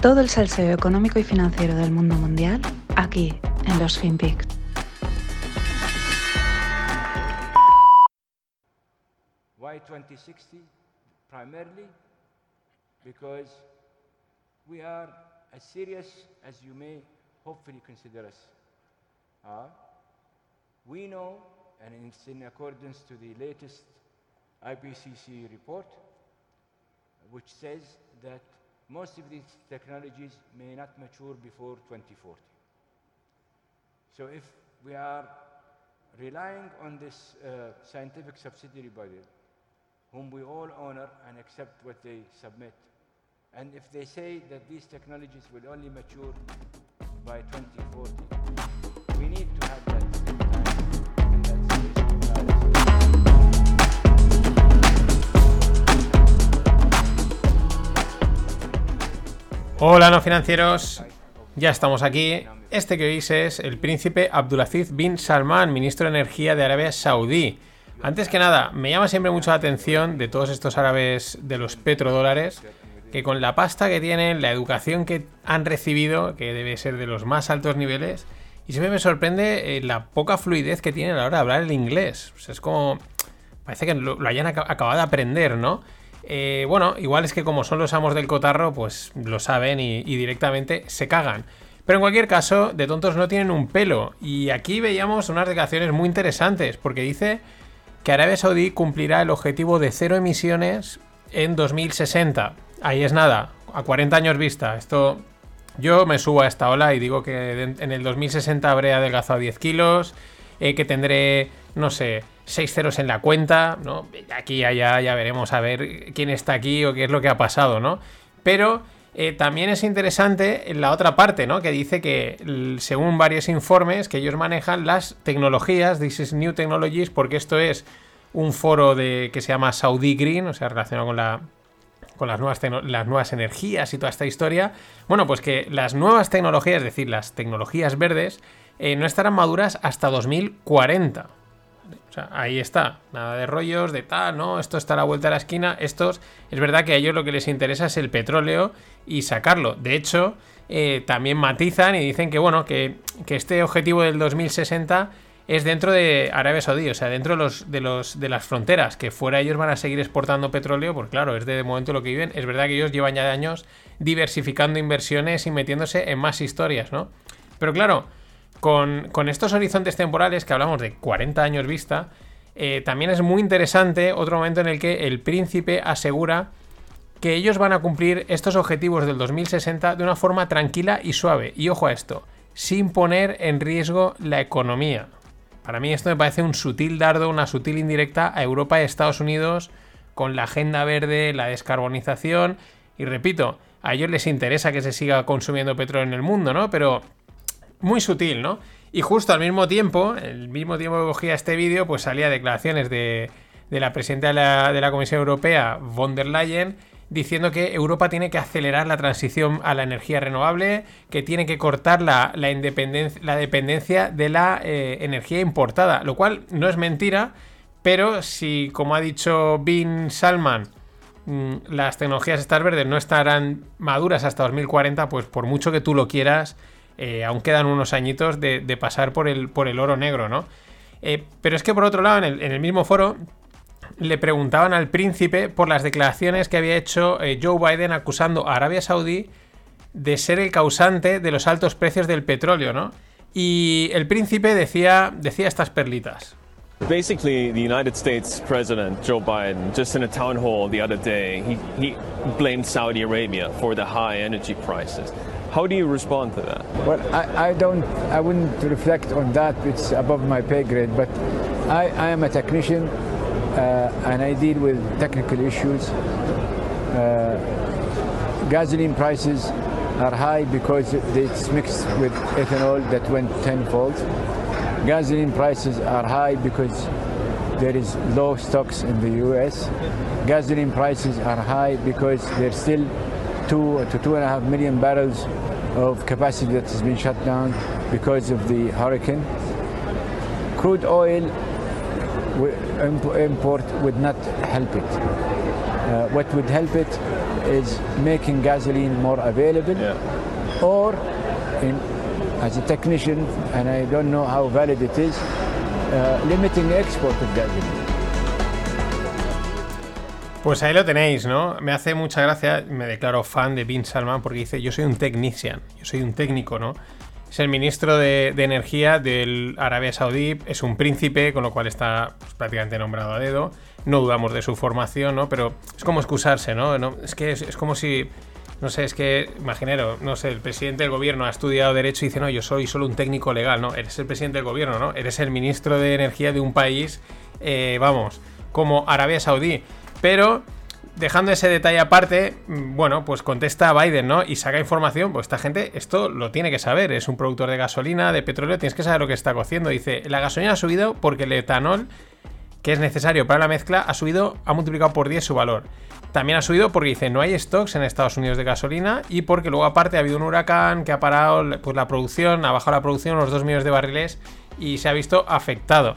Todo el salseo económico y financiero del mundo mundial aquí en los FinPix. Why 2060? Primarily because we are as serious as you may hopefully consider us. Uh, we know, and it's in accordance to the latest IPCC report, which says that most of these technologies may not mature before 2040. So if we are relying on this uh, scientific subsidiary body, whom we all honor and accept what they submit, and if they say that these technologies will only mature by 2040, we need to have Hola no financieros, ya estamos aquí. Este que oís es el príncipe Abdulaziz bin Salman, ministro de Energía de Arabia Saudí. Antes que nada, me llama siempre mucho la atención de todos estos árabes de los petrodólares, que con la pasta que tienen, la educación que han recibido, que debe ser de los más altos niveles, y siempre me sorprende eh, la poca fluidez que tienen a la hora de hablar el inglés. Es como... Parece que lo, hayan aca- acabado de aprender, ¿no? Eh, bueno, igual es que como son los amos del cotarro, pues lo saben y, directamente se cagan. Pero en cualquier caso, de tontos no tienen un pelo. Y aquí veíamos unas declaraciones muy interesantes, porque dice que Arabia Saudí cumplirá el objetivo de cero emisiones en 2060. Ahí es nada, a 40 años vista. Esto yo me subo a esta ola y digo que en el 2060 habré adelgazado 10 kilos, eh, que tendré, no sé, 6 ceros en la cuenta, ¿no? Aquí allá ya veremos a ver quién está aquí o qué es lo que ha pasado, ¿no? Pero eh, también es interesante la otra parte, ¿no? Que dice que según varios informes que ellos manejan las tecnologías, this is new technologies, porque esto es un foro de, que se llama Saudi Green, o sea, relacionado con la, con las nuevas, las nuevas energías y toda esta historia. Bueno, pues que las nuevas tecnologías, es decir, las tecnologías verdes, eh, no estarán maduras hasta 2040. O sea, ahí está. Nada de rollos, de tal, ¿no? Esto está a la vuelta de la esquina. Estos, es verdad que a ellos lo que les interesa es el petróleo y sacarlo. De hecho, eh, también matizan y dicen que, bueno, que, que este objetivo del 2060 es dentro de Arabia Saudí, o sea, dentro de, los, de, los, de las fronteras, que fuera ellos van a seguir exportando petróleo, porque claro, es de momento lo que viven. Es verdad que ellos llevan ya años diversificando inversiones y metiéndose en más historias, ¿no? Pero claro, con, estos horizontes temporales que hablamos de 40 años vista, eh, también es muy interesante otro momento en el que el príncipe asegura que ellos van a cumplir estos objetivos del 2060 de una forma tranquila y suave. Y ojo a esto, sin poner en riesgo la economía. Para mí esto me parece un sutil dardo, una sutil indirecta a Europa y Estados Unidos con la agenda verde, la descarbonización. Y repito, a ellos les interesa que se siga consumiendo petróleo en el mundo, ¿no? Pero muy sutil, ¿no? Y justo al mismo tiempo, el mismo tiempo que cogía este vídeo, pues salía declaraciones de, la presidenta de la, Comisión Europea, von der Leyen, diciendo que Europa tiene que acelerar la transición a la energía renovable, que tiene que cortar la, la, la dependencia de la eh, energía importada, lo cual no es mentira, pero si, como ha dicho Bin Salman, mm, las tecnologías estas verdes no estarán maduras hasta 2040, pues por mucho que tú lo quieras, eh, aún quedan unos añitos de, pasar por el, por el oro negro, ¿no? Eh, pero es que por otro lado, en el, en el, mismo foro, le preguntaban al príncipe por las declaraciones que había hecho eh, Joe Biden acusando a Arabia Saudí de ser el causante de los altos precios del petróleo, ¿no? Y el príncipe decía, decía estas perlitas. Basically, the United States President Joe Biden, just in a town hall the other day, he, he blamed Saudi Arabia for the high energy prices. How do you respond to that? Well, I, I don't, I wouldn't reflect on that. It's above my pay grade. But I, I am a technician, uh, and I deal with technical issues. Uh, gasoline prices are high because it's mixed with ethanol that went tenfold. Gasoline prices are high because there is low stocks in the U.S. Gasoline prices are high because there's still two to two and a half million barrels of capacity that has been shut down because of the hurricane. Crude oil import would not help it. Uh, what would help it is making gasoline more available, Yeah. or in, as a technician, and I don't know how valid it is, uh, limiting the export of gasoline. Pues ahí lo tenéis, ¿no? Me hace mucha gracia, me declaro fan de Bin Salman porque dice, yo soy un technician, yo soy un técnico, ¿no? Es el ministro de, Energía del Arabia Saudí, es un príncipe, con lo cual está pues, prácticamente nombrado a dedo. No dudamos de su formación, ¿no? Pero es como excusarse, ¿no? Es que es, es como si, no sé, es que, imaginero, no sé, el presidente del gobierno ha estudiado Derecho y dice, no, yo soy solo un técnico legal, ¿no? Eres el presidente del gobierno, ¿no? Eres el ministro de Energía de un país, eh, vamos, como Arabia Saudí. Pero dejando ese detalle aparte, mm, bueno, pues contesta a Biden, ¿no? Y saca información, pues esta gente esto lo tiene que saber, es un productor de gasolina, de petróleo, tienes que saber lo que está cociendo. Dice, la gasolina ha subido porque el etanol que es necesario para la mezcla ha subido, ha multiplicado por 10 su valor. También ha subido porque dice no hay stocks en Estados Unidos de gasolina y porque luego aparte ha habido un huracán que ha parado pues, la producción, ha bajado la producción los 2 millones de barriles y se ha visto afectado.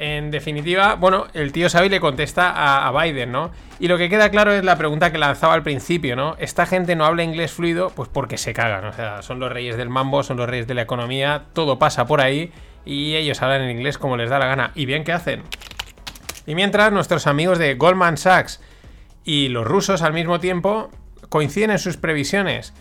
En definitiva, bueno, el tío Xavi le contesta a, a, Biden, ¿no? Y lo que queda claro es la pregunta que lanzaba al principio, ¿no? Esta gente no habla inglés fluido, pues porque se cagan, o sea, son los reyes del mambo, son los reyes de la economía, todo pasa por ahí y ellos hablan en inglés como les da la gana. ¿Y bien qué hacen? Y mientras nuestros amigos de Goldman Sachs y los rusos al mismo tiempo coinciden en sus previsiones.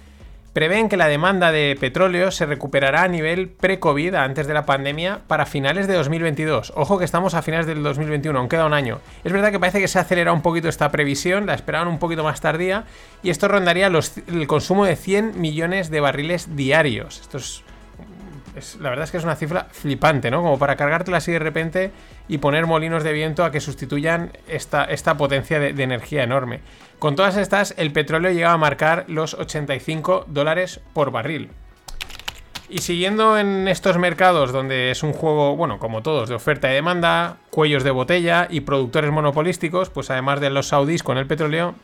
Prevén que la demanda de petróleo se recuperará a nivel pre-COVID, antes de la pandemia, para finales de 2022. Ojo que estamos a finales del 2021, aún queda un año. Es verdad que parece que se ha acelerado un poquito esta previsión, la esperaban un poquito más tardía, y esto rondaría el consumo de 100 millones de barriles diarios. Esto es, La verdad es que es una cifra flipante, ¿no? Como para cargártela así de repente y poner molinos de viento a que sustituyan esta, esta potencia de, de energía enorme. Con todas estas, el petróleo llega a marcar los 85 dólares por barril. Y siguiendo en estos mercados donde es un juego, bueno, como todos, de oferta y demanda, cuellos de botella y productores monopolísticos, pues además de los saudíes con el petróleo,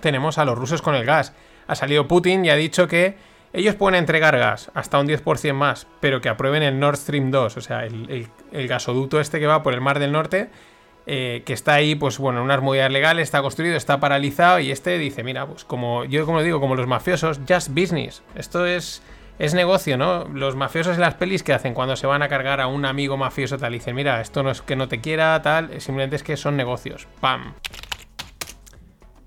tenemos a los rusos con el gas. Ha salido Putin y ha dicho que ellos pueden entregar gas hasta un 10% más, pero que aprueben el Nord Stream 2, o sea, el, gasoducto este que va por el Mar del Norte, eh, que está ahí, pues bueno, en unas movidas legales, está construido, está paralizado y este dice, mira, pues como yo como digo, como los mafiosos, just business. Esto es, es negocio, ¿no? Los mafiosos en las pelis que hacen cuando se van a cargar a un amigo mafioso tal, dicen, mira, esto no es que no te quiera, tal, simplemente es que son negocios. ¡Pam!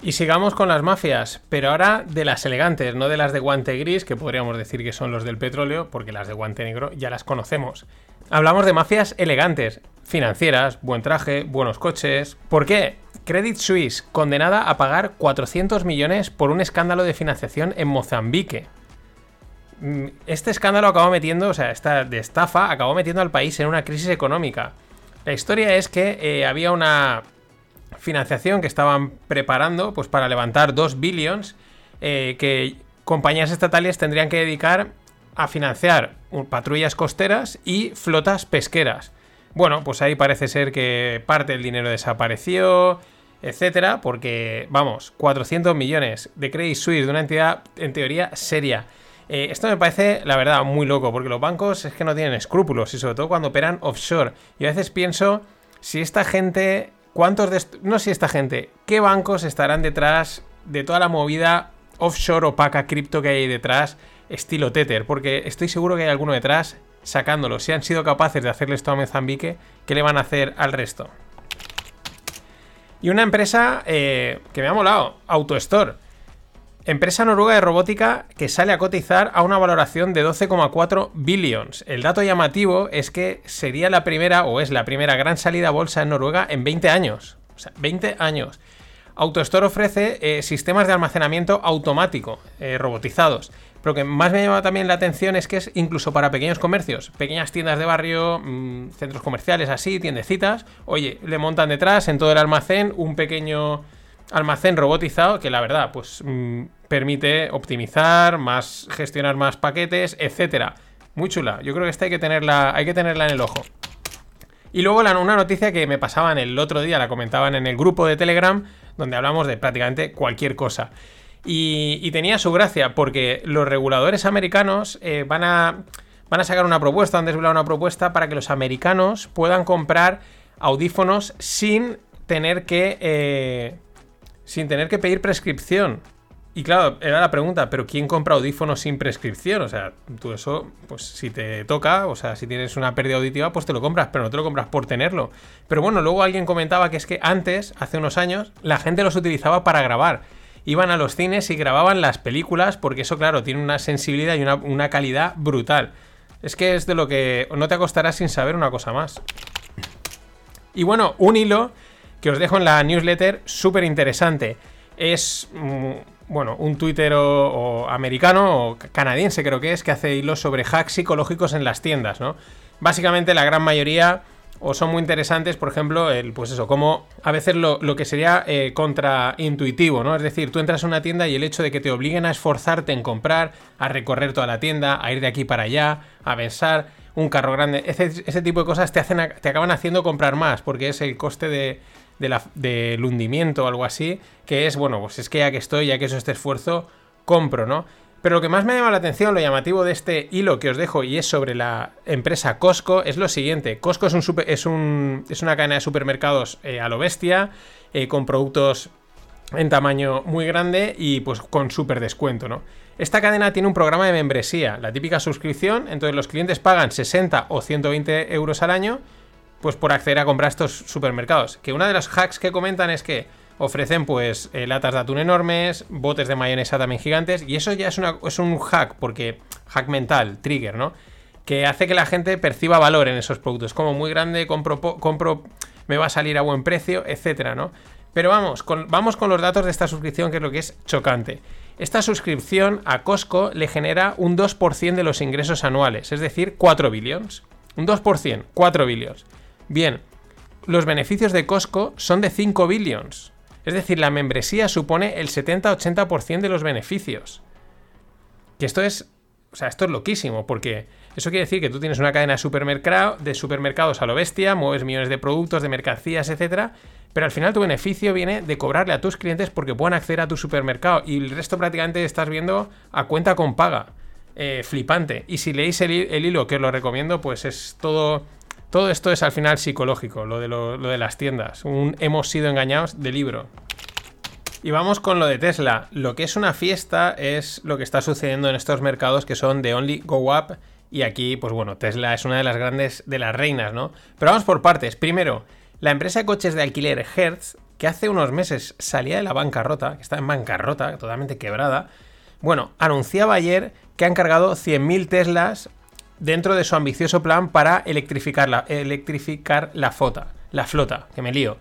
Y sigamos con las mafias, pero ahora de las elegantes, no de las de guante gris, que podríamos decir que son los del petróleo, porque las de guante negro ya las conocemos. Hablamos de mafias elegantes, financieras, buen traje, buenos coches. ¿Por qué? Credit Suisse, condenada a pagar 400 millones por un escándalo de financiación en Mozambique. Este escándalo acabó metiendo, o sea, esta de estafa acabó metiendo al país en una crisis económica. La historia es que eh, había una financiación que estaban preparando pues para levantar 2 billions eh, que compañías estatales tendrían que dedicar a financiar patrullas costeras y flotas pesqueras. Bueno, pues ahí parece ser que parte del dinero desapareció, etcétera, porque, vamos, 400 millones de Credit Suisse de una entidad en teoría seria. Eh, esto me parece, la verdad, muy loco, porque los bancos es que no tienen escrúpulos, y sobre todo cuando operan offshore. Y a veces pienso, si esta gente, ¿cuántos de no si esta gente, qué bancos estarán detrás de toda la movida offshore opaca cripto que hay detrás? estilo Tether, porque estoy seguro que hay alguno detrás sacándolo. Si han sido capaces de hacerle esto a Mozambique, ¿qué le van a hacer al resto? Y una empresa eh, que me ha molado, AutoStore. Empresa noruega de robótica que sale a cotizar a una valoración de 12,4 billions. El dato llamativo es que sería la primera, o es la primera gran salida a bolsa en Noruega en 20 años. O sea, 20 años. AutoStore ofrece eh, sistemas de almacenamiento automático, eh, robotizados. Pero lo que más me llama también la atención es que es incluso para pequeños comercios, pequeñas tiendas de barrio, mmm, centros comerciales así, tiendecitas. Oye, le montan detrás en todo el almacén un pequeño almacén robotizado que la verdad, pues mmm, permite optimizar, más gestionar más paquetes, etcétera. Muy chula. Yo creo que esta hay que tenerla, hay que tenerla en el ojo. Y luego la, una noticia que me pasaban el otro día, la comentaban en el grupo de Telegram, donde hablamos de prácticamente cualquier cosa. Y, y, tenía su gracia porque los reguladores americanos eh, van, a, van a sacar una propuesta, han desvelado una propuesta para que los americanos puedan comprar audífonos sin tener que... Eh, sin tener que pedir prescripción. Y claro, era la pregunta, pero ¿quién compra audífonos sin prescripción? O sea, tú eso, pues si te toca, o sea, si tienes una pérdida auditiva, pues te lo compras, pero no te lo compras por tenerlo. Pero bueno, luego alguien comentaba que es que antes, hace unos años, la gente los utilizaba para grabar. Iban a los cines y grababan las películas porque eso, claro, tiene una sensibilidad y una, una calidad brutal. Es que es de lo que no te acostarás sin saber una cosa más. Y bueno, un hilo que os dejo en la newsletter súper interesante. Es, mm, bueno, un Twitter o, americano o canadiense creo que es, que hace hilos sobre hacks psicológicos en las tiendas, ¿no? Básicamente la gran mayoría o son muy interesantes, por ejemplo, el, pues eso, como a veces lo, que sería eh, contraintuitivo, ¿no? Es decir, tú entras a una tienda y el hecho de que te obliguen a esforzarte en comprar, a recorrer toda la tienda, a ir de aquí para allá, a pensar un carro grande, ese, tipo de cosas te, hacen, te acaban haciendo comprar más, porque es el coste de, del hundimiento o algo así, que es, bueno, pues es que ya que estoy, ya que eso este esfuerzo, compro, ¿no? Pero lo que más me llama la atención, lo llamativo de este hilo que os dejo y es sobre la empresa Costco, es lo siguiente. Costco es, un un, es una cadena de supermercados eh, a lo bestia, eh, con productos en tamaño muy grande y pues con súper descuento, ¿no? Esta cadena tiene un programa de membresía, la típica suscripción, entonces los clientes pagan 60 o 120 euros al año, pues por acceder a comprar estos supermercados. Que una de los hacks que comentan es que ofrecen pues eh, latas de atún enormes, botes de mayonesa también gigantes, y eso ya es, es un hack, porque hack mental, trigger, ¿no? Que hace que la gente perciba valor en esos productos, como muy grande, compro, compro me va a salir a buen precio, etcétera, ¿no? Pero vamos con, vamos con los datos de esta suscripción, que es lo que es chocante. Esta suscripción a Costco le genera un 2% de los ingresos anuales, es decir, 4 billions. Un 2%, 4 billions. Bien, los beneficios de Costco son de 5 billions. Es decir, la membresía supone el 70-80% de los beneficios. Que esto es. O sea, esto es loquísimo, porque eso quiere decir que tú tienes una cadena de, de supermercados a lo bestia, mueves millones de productos, de mercancías, etcétera, pero al final tu beneficio viene de cobrarle a tus clientes porque puedan acceder a tu supermercado y el resto prácticamente estás viendo a cuenta con paga. Eh, flipante. Y si leéis el, hilo, que os lo recomiendo, pues es todo todo esto es al final psicológico, lo de, lo, de las tiendas. Un hemos sido engañados de libro. Y vamos con lo de Tesla. Lo que es una fiesta es lo que está sucediendo en estos mercados que son de Only Go Up. Y aquí, pues bueno, Tesla es una de las grandes, de las reinas, ¿no? Pero vamos por partes. Primero, la empresa de coches de alquiler Hertz, que hace unos meses salía de la bancarrota, que está en bancarrota, totalmente quebrada, bueno, anunciaba ayer que han cargado 100.000 Teslas dentro de su ambicioso plan para electrificar la, electrificar la, flota, la flota, que me lío.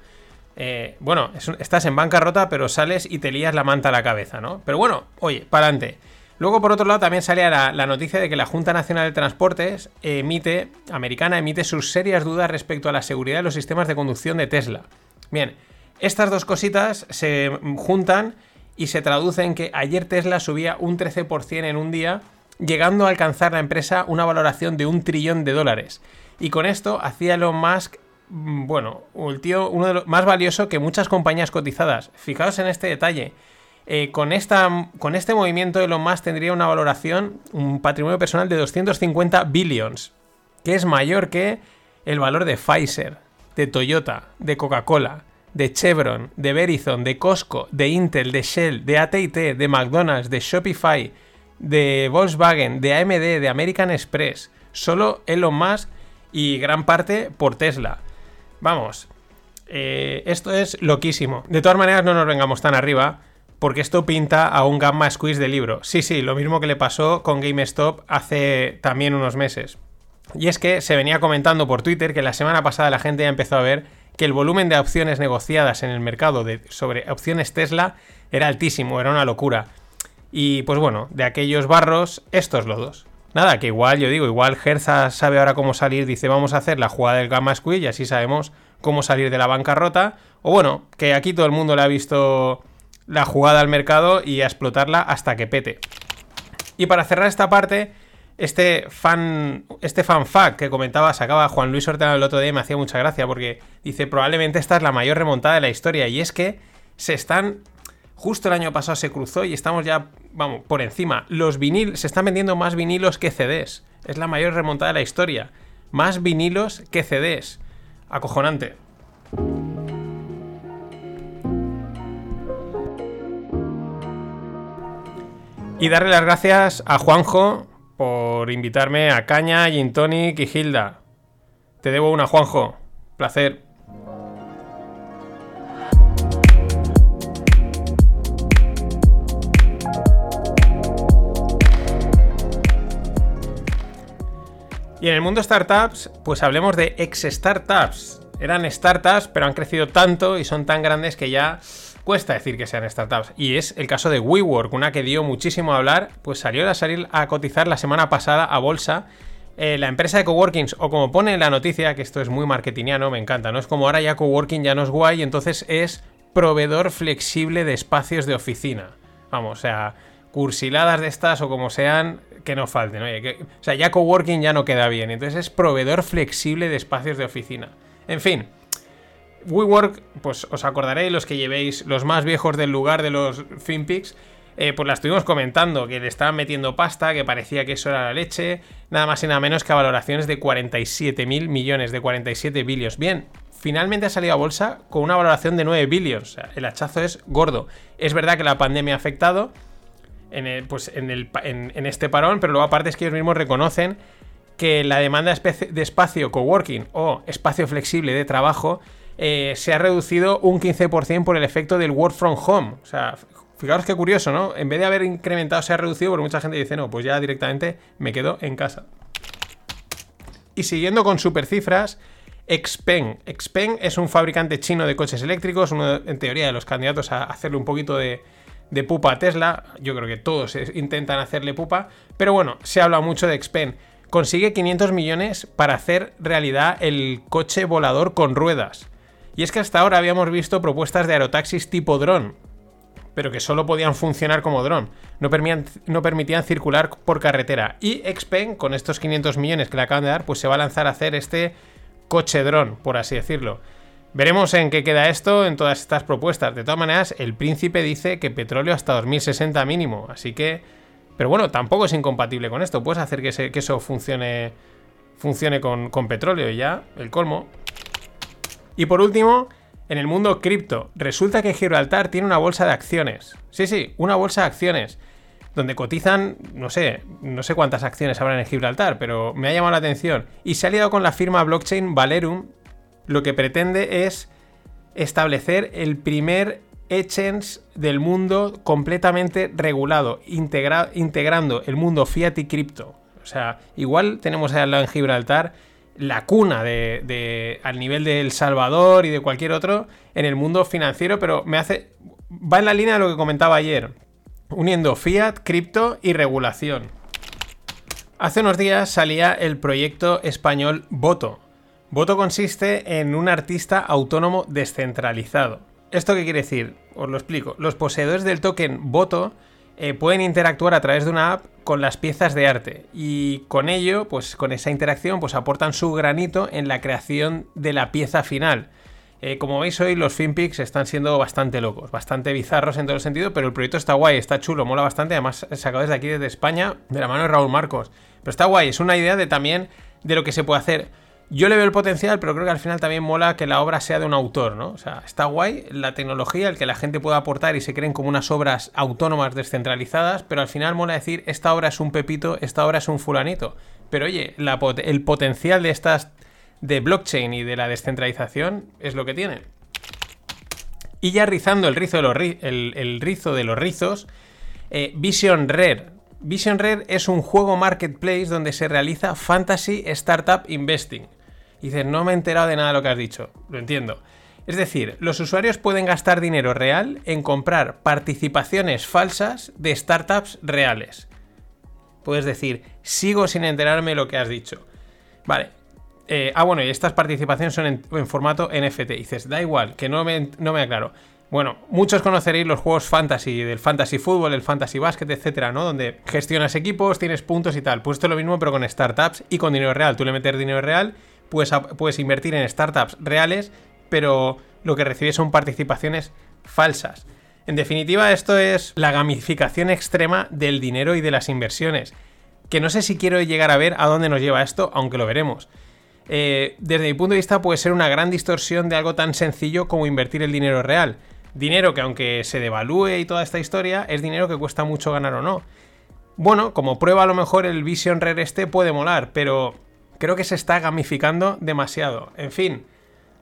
Eh, bueno, estás en bancarrota, pero sales y te lías la manta a la cabeza, ¿no? Pero bueno, oye, para adelante. Luego, por otro lado, también la, la, noticia de que la Junta Nacional de Transportes emite, americana emite sus serias dudas respecto a la seguridad de los sistemas de conducción de Tesla. Bien, estas dos cositas se juntan y se traducen que ayer Tesla subía un 13% en un día llegando a alcanzar la empresa una valoración de un trillón de dólares. Y con esto hacía Elon Musk, mm, bueno, el tío uno de los más valioso que muchas compañías cotizadas. Fijaos en este detalle. Eh, con, esta, con este movimiento Elon Musk tendría una valoración, un patrimonio personal de 250 billions, que es mayor que el valor de Pfizer, de Toyota, de Coca-Cola, de Chevron, de Verizon, de Costco, de Intel, de Shell, de AT&T, de McDonald's, de Shopify, de Volkswagen, de AMD, de American Express, solo Elon Musk y gran parte por Tesla. Vamos, eh, esto es loquísimo. De todas maneras, no nos vengamos tan arriba, porque esto pinta a un gamma squeeze de libro. Sí, sí, lo mismo que le pasó con GameStop hace también unos meses. Y es que se venía comentando por Twitter que la semana pasada la gente ya empezó a ver que el volumen de opciones negociadas en el mercado de, sobre opciones Tesla era altísimo, era una locura. Y pues bueno, de aquellos barros, estos lodos. Nada, que igual, yo digo, igual Gerza sabe ahora cómo salir, dice vamos a hacer la jugada del Gamma Squid y así sabemos cómo salir de la bancarrota. O bueno, que aquí todo el mundo le ha visto la jugada al mercado y a explotarla hasta que pete. Y para cerrar esta parte, este fan, este fan fact que comentaba, sacaba Juan Luis Ortega el otro día me hacía mucha gracia porque dice probablemente esta es la mayor remontada de la historia y es que se están Justo el año pasado se cruzó y estamos ya, vamos, por encima. Los vinilos, se están vendiendo más vinilos que CDs. Es la mayor remontada de la historia. Más vinilos que CDs. Acojonante. Y darle las gracias a Juanjo por invitarme a Caña, Gin Tonic y Hilda. Te debo una, Juanjo. Placer. Y en el mundo startups, pues hablemos de ex-startups. Eran startups, pero han crecido tanto y son tan grandes que ya cuesta decir que sean startups. Y es el caso de WeWork, una que dio muchísimo a hablar, pues salió a salir a cotizar la semana pasada a bolsa. Eh, la empresa de coworkings, o como pone en la noticia, que esto es muy marketingiano, me encanta, ¿no? Es como ahora ya coworking ya no es guay, entonces es proveedor flexible de espacios de oficina. Vamos, o sea, cursiladas de estas o como sean, que no falten. o sea, ya coworking ya no queda bien. Entonces es proveedor flexible de espacios de oficina. En fin, WeWork, pues os acordaréis, los que llevéis los más viejos del lugar de los FinPix, eh, pues la estuvimos comentando, que le estaban metiendo pasta, que parecía que eso era la leche, nada más y nada menos que a valoraciones de 47 mil millones, de 47 billions. Bien, finalmente ha salido a bolsa con una valoración de 9 billions, o sea, el hachazo es gordo. Es verdad que la pandemia ha afectado en, pues en, el, en este parón, pero luego aparte es que ellos mismos reconocen que la demanda de espacio coworking o espacio flexible de trabajo eh, se ha reducido un 15% por el efecto del work from home. O sea, fijaros qué curioso, ¿no? En vez de haber incrementado, se ha reducido, porque mucha gente dice, no, pues ya directamente me quedo en casa. Y siguiendo con super cifras, Xpeng. Xpeng es un fabricante chino de coches eléctricos, uno en teoría de los candidatos a hacerle un poquito de, de pupa a Tesla. Yo creo que todos intentan hacerle pupa. Pero bueno, se habla mucho de Xpeng. Consigue 500 millones para hacer realidad el coche volador con ruedas. Y es que hasta ahora habíamos visto propuestas de aerotaxis tipo dron, pero que solo podían funcionar como dron, no, permitían circular por carretera. Y Xpeng, con estos 500 millones que le acaban de dar, pues se va a lanzar a hacer este coche dron, por así decirlo. Veremos en qué queda esto en todas estas propuestas. De todas maneras, el príncipe dice que petróleo hasta 2060 mínimo, así que... Pero bueno, tampoco es incompatible con esto. Puedes hacer que, eso funcione, funcione con, con petróleo y ya, el colmo. Y por último, en el mundo cripto, resulta que Gibraltar tiene una bolsa de acciones. Sí, sí, una bolsa de acciones. Donde cotizan, no sé, no sé cuántas acciones habrá en Gibraltar, pero me ha llamado la atención. Y se ha aliado con la firma blockchain Valerum, lo que pretende es establecer el primer exchange del mundo completamente regulado, integrando el mundo fiat y cripto. O sea, igual tenemos al lado en Gibraltar la cuna de, al nivel de El Salvador y de cualquier otro en el mundo financiero, pero me hace va en la línea de lo que comentaba ayer, uniendo fiat, cripto y regulación. Hace unos días salía el proyecto español Voto. Voto consiste en un artista autónomo descentralizado. ¿Esto qué quiere decir? Os lo explico. Los poseedores del token Voto eh, pueden interactuar a través de una app con las piezas de arte y con ello, pues con esa interacción, pues aportan su granito en la creación de la pieza final. Eh, como veis hoy los FinPix están siendo bastante locos, bastante bizarros en todo el sentido, pero el proyecto está guay, está chulo, mola bastante, además sacado desde aquí desde España de la mano de Raúl Marcos. Pero está guay, es una idea de también de lo que se puede hacer. Yo le veo el potencial, pero creo que al final también mola que la obra sea de un autor, ¿no? O sea, está guay la tecnología, el que la gente pueda aportar y se creen como unas obras autónomas descentralizadas, pero al final mola decir, esta obra es un pepito, esta obra es un fulanito. Pero oye, el potencial de estas de blockchain y de la descentralización es lo que tiene. Y ya rizando el rizo de los, rizos, eh, Vision Rare. Vision Rare es un juego marketplace donde se realiza fantasy startup investing. Dices, no me he enterado de nada de lo que has dicho. Lo entiendo. Es decir, los usuarios pueden gastar dinero real en comprar participaciones falsas de startups reales. Puedes decir, sigo sin enterarme de lo que has dicho. Vale. Eh, ah, bueno, y estas participaciones son en, formato NFT. dices, da igual, que no me, no me aclaro. Bueno, muchos conoceréis los juegos fantasy, del fantasy fútbol, el fantasy básquet, etcétera, ¿no? Donde gestionas equipos, tienes puntos y tal. Pues esto es lo mismo, pero con startups y con dinero real. Tú le metes dinero real puedes, invertir en startups reales, pero lo que recibes son participaciones falsas. En definitiva, esto es la gamificación extrema del dinero y de las inversiones. Que no sé si quiero llegar a ver a dónde nos lleva esto, aunque lo veremos. Eh, desde mi punto de vista puede ser una gran distorsión de algo tan sencillo como invertir el dinero real. Dinero que aunque se devalúe y toda esta historia, es dinero que cuesta mucho ganar o no. Bueno, como prueba a lo mejor el Vision Rare este puede molar, pero creo que se está gamificando demasiado. En fin,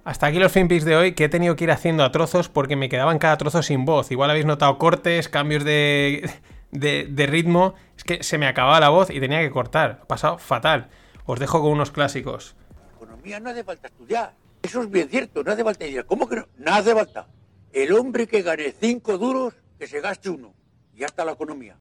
hasta aquí los finpics de hoy que he tenido que ir haciendo a trozos porque me quedaban cada trozo sin voz. Igual habéis notado cortes, cambios de, de, ritmo. Es que se me acababa la voz y tenía que cortar. Ha pasado fatal. Os dejo con unos clásicos. Economía no hace falta estudiar. Eso es bien cierto, no hace falta estudiar. ¿Cómo que no? No hace falta. El hombre que gane cinco duros, que se gaste uno. Y ya está la economía.